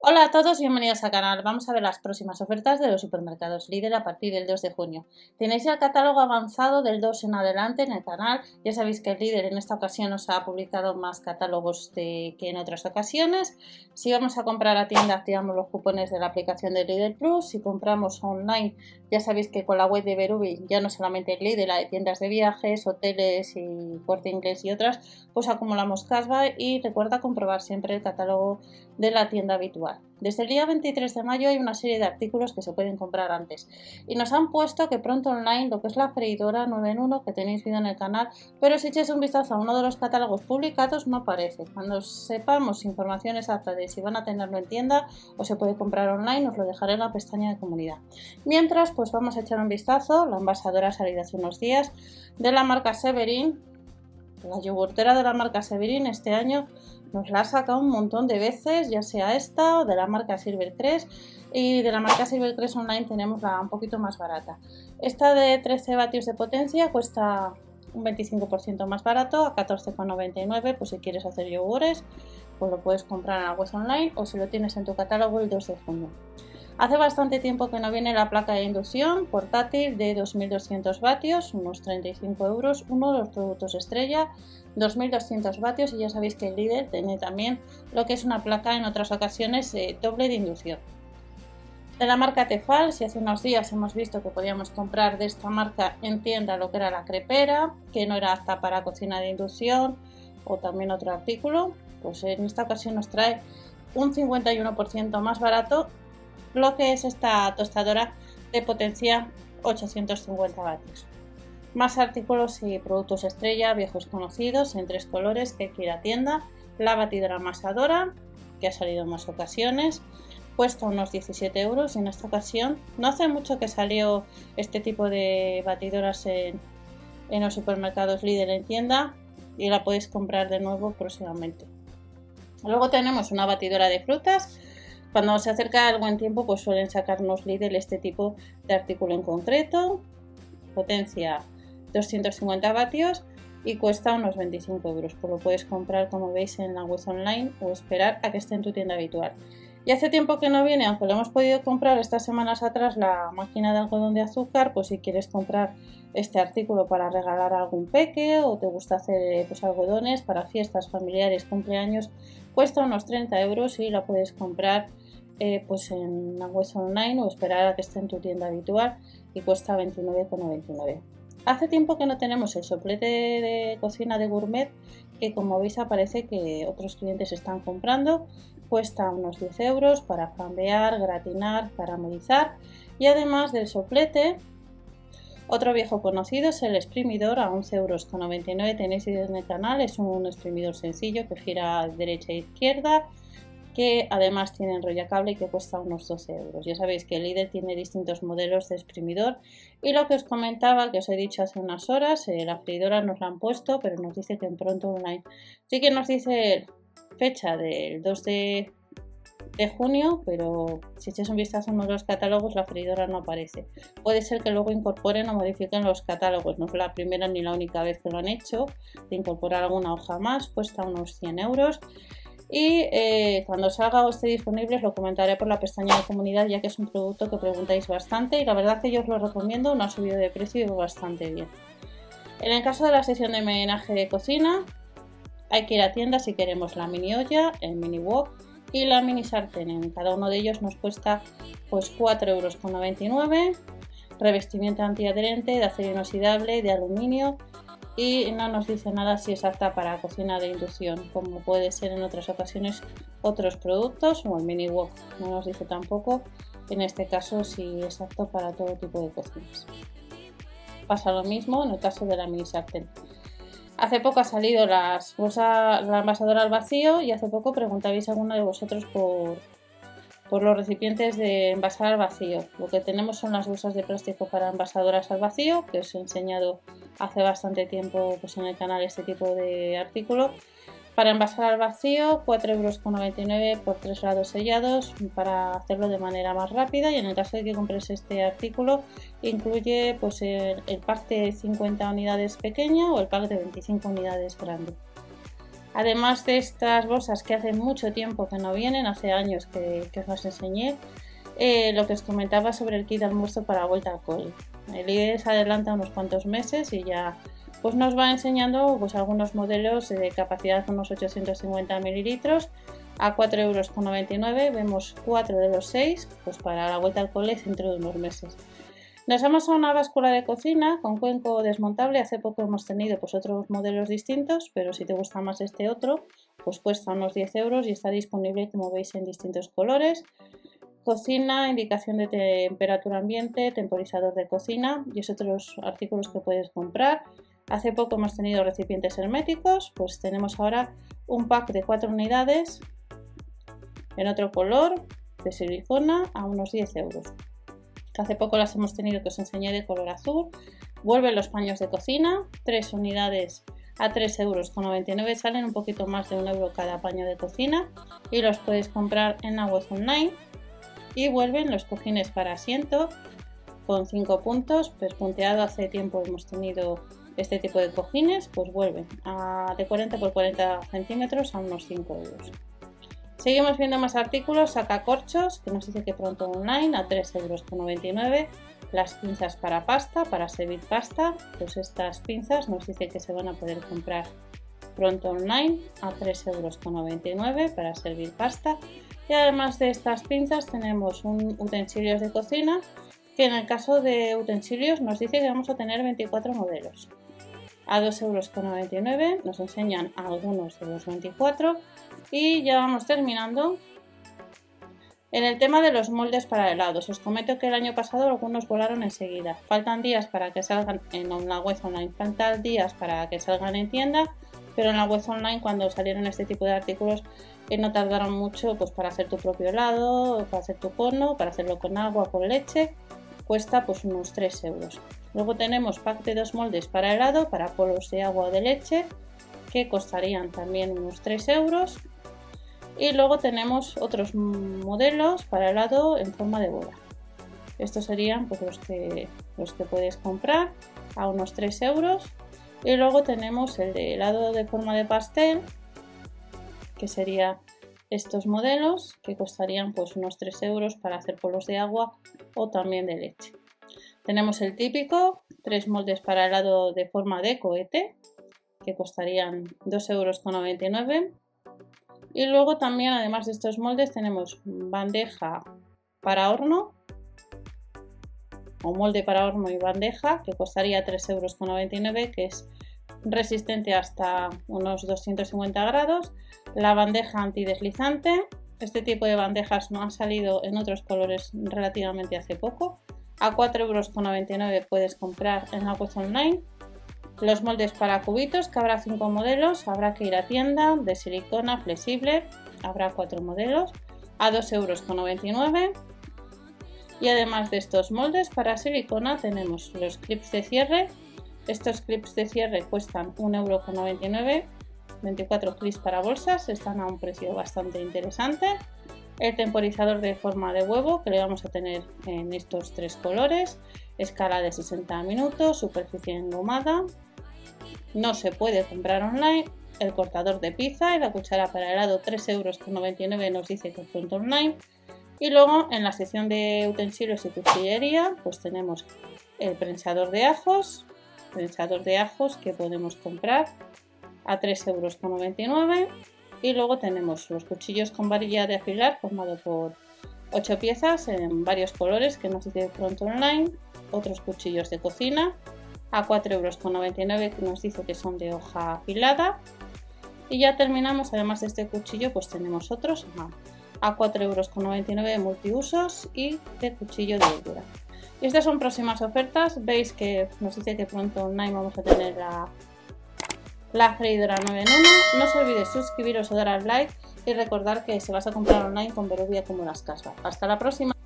Hola a todos, bienvenidos al canal. Vamos a ver las próximas ofertas de los supermercados líder a partir del 2 de junio. Tenéis el catálogo avanzado del 2 en adelante en el canal. Ya sabéis que el líder en esta ocasión nos ha publicado más catálogos que en otras ocasiones. Si vamos a comprar a tienda, activamos los cupones de la aplicación de Líder Plus. Si compramos online, ya sabéis que con la web de Berubi, ya no solamente el líder, la de tiendas de viajes, hoteles y corte inglés y otras, pues acumulamos cashback y recuerda comprobar siempre el catálogo de la tienda habitual. Desde el día 23 de mayo hay una serie de artículos que se pueden comprar antes y nos han puesto que pronto online lo que es la freidora 9 en 1 que tenéis vídeo en el canal, pero si echáis un vistazo a uno de los catálogos publicados no aparece. Cuando sepamos información exacta de si van a tenerlo en tienda o se puede comprar online os lo dejaré en la pestaña de comunidad. Mientras pues vamos a echar un vistazo, la envasadora ha salido hace unos días de la marca Severin, la yogurtera de la marca Severin este año nos la ha sacado un montón de veces, ya sea esta o de la marca Silver 3 y de la marca Silver 3 Online tenemos la un poquito más barata. Esta de 13 vatios de potencia cuesta un 25% más barato a 14,99 pues si quieres hacer yogures pues lo puedes comprar en la web online o si lo tienes en tu catálogo el 2 de junio. Hace bastante tiempo que no viene la placa de inducción portátil de 2200 vatios, unos 35 euros, uno de los productos estrella, 2200 vatios y ya sabéis que el líder tiene también lo que es una placa en otras ocasiones eh, doble de inducción. De la marca Tefal, si hace unos días hemos visto que podíamos comprar de esta marca en tienda lo que era la crepera, que no era apta para cocina de inducción o también otro artículo, pues en esta ocasión nos trae un 51% más barato lo que es esta tostadora de potencia 850 vatios. Más artículos y productos estrella, viejos conocidos en tres colores que quiera tienda. La batidora amasadora, que ha salido en más ocasiones, cuesta unos 17 euros en esta ocasión no hace mucho que salió este tipo de batidoras en, en los supermercados líder en tienda y la podéis comprar de nuevo próximamente. Luego tenemos una batidora de frutas cuando se acerca el buen tiempo, pues suelen sacarnos Lidl este tipo de artículo en concreto. Potencia 250 vatios y cuesta unos 25 euros. Pues lo puedes comprar como veis en la web online o esperar a que esté en tu tienda habitual. Y hace tiempo que no viene, aunque lo hemos podido comprar estas semanas atrás, la máquina de algodón de azúcar, pues si quieres comprar este artículo para regalar a algún peque o te gusta hacer pues, algodones para fiestas familiares, cumpleaños, cuesta unos 30 euros y la puedes comprar eh, pues en la web online o esperar a que esté en tu tienda habitual y cuesta 29,99. Hace tiempo que no tenemos el soplete de cocina de gourmet que como veis aparece que otros clientes están comprando Cuesta unos 10 euros para flambear, gratinar, caramelizar y además del soplete, otro viejo conocido es el exprimidor a 11,99 euros. Tenéis en el canal, es un exprimidor sencillo que gira derecha e izquierda que además tiene enrollacable y que cuesta unos 12 euros. Ya sabéis que el líder tiene distintos modelos de exprimidor y lo que os comentaba, que os he dicho hace unas horas, eh, la freidora nos la han puesto, pero nos dice que en pronto online. Sí que nos dice fecha del 2 de, junio, pero si echas un vistazo en los catálogos, la freidora no aparece. Puede ser que luego incorporen o modifiquen los catálogos, no es la primera ni la única vez que lo han hecho, de incorporar alguna hoja más, cuesta unos 100 euros. Y eh, cuando salga o esté disponible os lo comentaré por la pestaña de comunidad ya que es un producto que preguntáis bastante y la verdad que yo os lo recomiendo, no ha subido de precio y bastante bien. En el caso de la sesión de menaje de cocina, hay que ir a tienda si queremos la mini olla, el mini wok y la mini sartén. En cada uno de ellos nos cuesta pues 4,99 euros. Revestimiento antiadherente de acero inoxidable, de aluminio y no nos dice nada si es apta para cocina de inducción, como puede ser en otras ocasiones otros productos o el mini wok. No nos dice tampoco en este caso si es apto para todo tipo de cocinas. Pasa lo mismo en el caso de la mini sartén. Hace poco ha salido las bolsa, la envasadora al vacío y hace poco preguntabais a alguno de vosotros por, por los recipientes de envasar al vacío. Lo que tenemos son las bolsas de plástico para envasadoras al vacío, que os he enseñado hace bastante tiempo pues, en el canal este tipo de artículo. Para envasar al vacío, 4,99 euros por 3 lados sellados para hacerlo de manera más rápida y en el caso de que compres este artículo incluye pues, el, pack de 50 unidades pequeña o el pack de 25 unidades grande. Además de estas bolsas que hace mucho tiempo que no vienen, hace años que, os las enseñé, eh, lo que os comentaba sobre el kit de almuerzo para vuelta al cole. El IDE se adelanta unos cuantos meses y ya pues nos va enseñando pues, algunos modelos de capacidad de unos 850 mililitros a 4,99 euros. Vemos 4 de los 6 pues, para la vuelta al cole dentro de unos meses. Nos vamos a una báscula de cocina con cuenco desmontable. Hace poco hemos tenido pues, otros modelos distintos, pero si te gusta más este otro, pues cuesta unos 10 euros y está disponible, como veis, en distintos colores. Cocina, indicación de temperatura ambiente, temporizador de cocina y es otros artículos que puedes comprar. Hace poco hemos tenido recipientes herméticos, pues tenemos ahora un pack de 4 unidades en otro color de silicona a unos 10 euros hace poco las hemos tenido que os enseñé de color azul. Vuelven los paños de cocina, 3 unidades a 3,99 euros. Salen un poquito más de un euro cada paño de cocina y los puedes comprar en la web online. Y vuelven los cojines para asiento con 5 puntos. Pespunteado hace tiempo hemos tenido este tipo de cojines, pues vuelven a, de 40 por 40 centímetros a unos 5 euros. Seguimos viendo más artículos, sacacorchos, que nos dice que pronto online a 3,99 euros. Las pinzas para pasta, para servir pasta, pues estas pinzas nos dice que se van a poder comprar pronto online a 3,99 euros para servir pasta. Y además de estas pinzas tenemos un utensilios de cocina, que en el caso de utensilios nos dice que vamos a tener 24 modelos. A 2,99 euros nos enseñan algunos de los 24 y ya vamos terminando. En el tema de los moldes para helados, os comento que el año pasado algunos volaron enseguida. Faltan días para que salgan en la web online, faltan días para que salgan en tienda, pero en la web online cuando salieron este tipo de artículos eh, no tardaron mucho pues, para hacer tu propio helado, para hacer tu cono, para hacerlo con agua, con leche, cuesta pues unos 3 euros. Luego tenemos pack de dos moldes para helado, para polos de agua o de leche, que costarían también unos 3 euros. Y luego tenemos otros modelos para helado en forma de bola. Estos serían pues, los, que, los que puedes comprar a unos 3 euros. Y luego tenemos el de helado de forma de pastel, que sería estos modelos, que costarían pues unos 3 euros para hacer polos de agua o también de leche. Tenemos el típico, tres moldes para helado de forma de cohete, que costarían 2,99 euros. Y luego también, además de estos moldes, tenemos bandeja para horno o molde para horno y bandeja que costaría 3,99 euros, que es resistente hasta unos 250 grados. La bandeja antideslizante. Este tipo de bandejas no han salido en otros colores relativamente hace poco. A 4,99 euros puedes comprar en la web online los moldes para cubitos, que habrá 5 modelos, habrá que ir a tienda de silicona flexible, habrá 4 modelos, a 2,99 euros. Y además de estos moldes para silicona tenemos los clips de cierre. Estos clips de cierre cuestan 1,99 euros. 24 clips para bolsas, están a un precio bastante interesante. El temporizador de forma de huevo que le vamos a tener en estos tres colores. Escala de 60 minutos, superficie engomada, no se puede comprar online. El cortador de pizza y la cuchara para helado 3,99 euros nos dice que es pronto online. Y luego en la sección de utensilios y cuchillería pues tenemos el prensador de ajos, prensador de ajos que podemos comprar a 3,99 euros. Y luego tenemos los cuchillos con varilla de afilar formado por 8 piezas en varios colores que nos dice pronto online. Otros cuchillos de cocina a 4,99 euros que nos dice que son de hoja afilada. Y ya terminamos, además de este cuchillo, pues tenemos otros a 4,99 euros multiusos y de cuchillo de verdura. Y estas son próximas ofertas. Veis que nos dice que pronto online vamos a tener la, la freidora 9 en 1. No os olvidéis suscribiros o dar al like y recordar que se vas a comprar online con Berubia como las casas. Hasta la próxima.